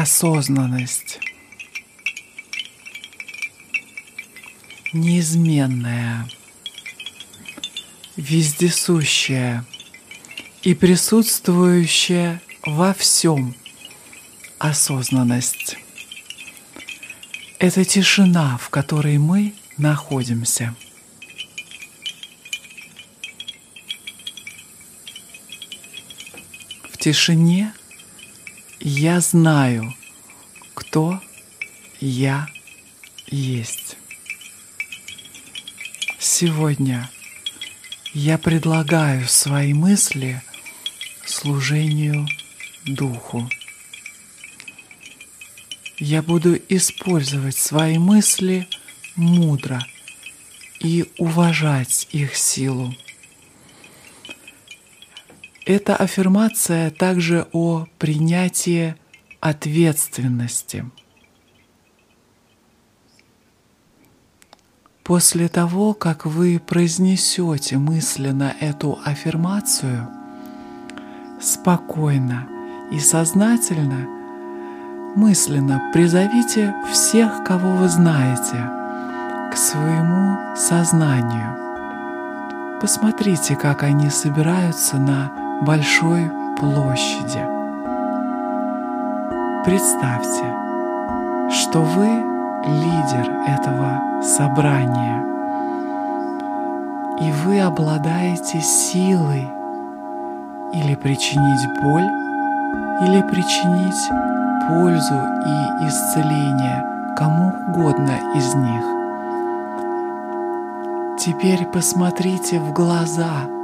осознанность. Неизменная, вездесущая и присутствующая во всем осознанность. Это тишина, в которой мы находимся. В тишине я знаю, кто я есть. Сегодня я предлагаю свои мысли служению Духу. Я буду использовать свои мысли мудро и уважать их силу. Эта аффирмация также о принятии ответственности. После того, как вы произнесете мысленно эту аффирмацию, спокойно и сознательно, мысленно призовите всех, кого вы знаете, к своему сознанию. Посмотрите, как они собираются на большой площади. Представьте, что вы лидер этого собрания, и вы обладаете силой или причинить боль, или причинить пользу и исцеление кому угодно из них. Теперь посмотрите в глаза –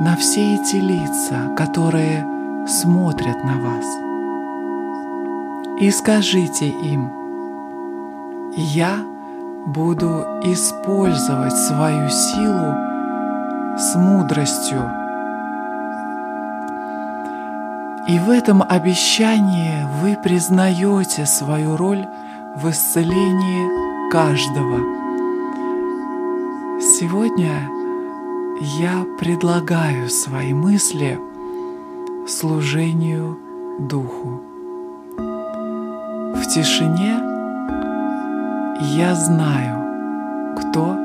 на все эти лица, которые смотрят на вас. И скажите им, я буду использовать свою силу с мудростью. И в этом обещании вы признаете свою роль в исцелении каждого. Сегодня я предлагаю свои мысли служению Духу. В тишине я знаю, кто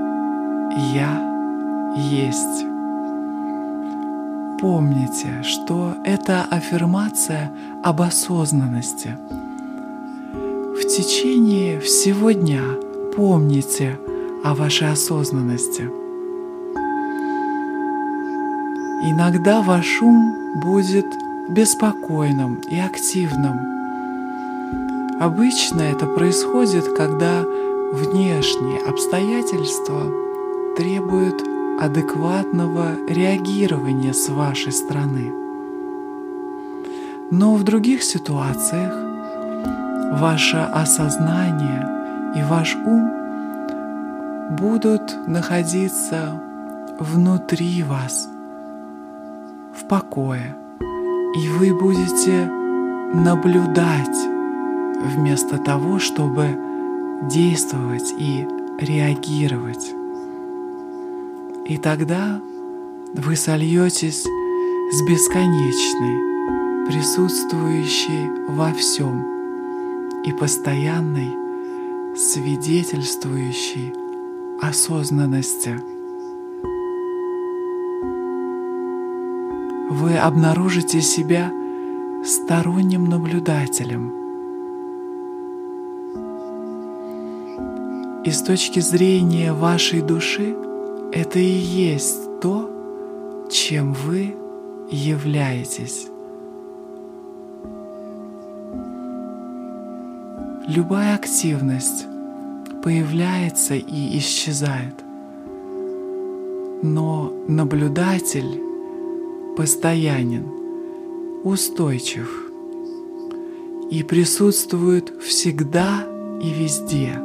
я есть. Помните, что это аффирмация об осознанности. В течение всего дня помните о вашей осознанности – Иногда ваш ум будет беспокойным и активным. Обычно это происходит, когда внешние обстоятельства требуют адекватного реагирования с вашей стороны. Но в других ситуациях ваше осознание и ваш ум будут находиться внутри вас – в покое, и вы будете наблюдать вместо того, чтобы действовать и реагировать. И тогда вы сольетесь с бесконечной, присутствующей во всем и постоянной, свидетельствующей осознанности. Вы обнаружите себя сторонним наблюдателем. И с точки зрения вашей души это и есть то, чем вы являетесь. Любая активность появляется и исчезает. Но наблюдатель постоянен, устойчив и присутствует всегда и везде.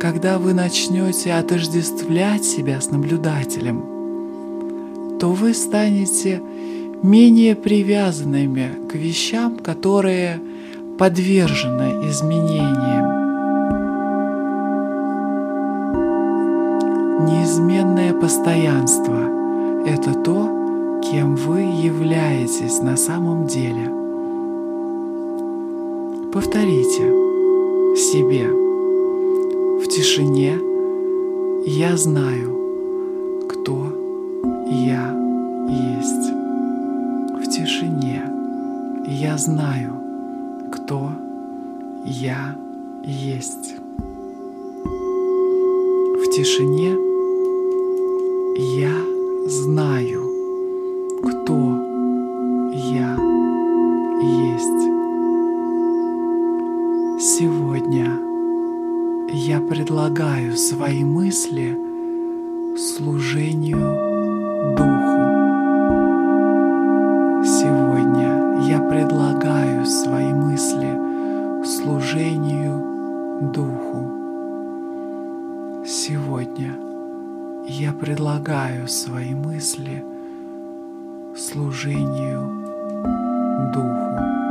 Когда вы начнете отождествлять себя с наблюдателем, то вы станете менее привязанными к вещам, которые подвержены изменениям. Неизменное постоянство – это то, кем вы являетесь на самом деле. Повторите себе в тишине «Я знаю, кто я есть». В тишине «Я знаю, кто я есть». В тишине «Я знаю, кто я есть. Сегодня я предлагаю свои мысли служению Духу. Сегодня я предлагаю свои мысли служению Духу. Сегодня я предлагаю свои мысли служению Духу.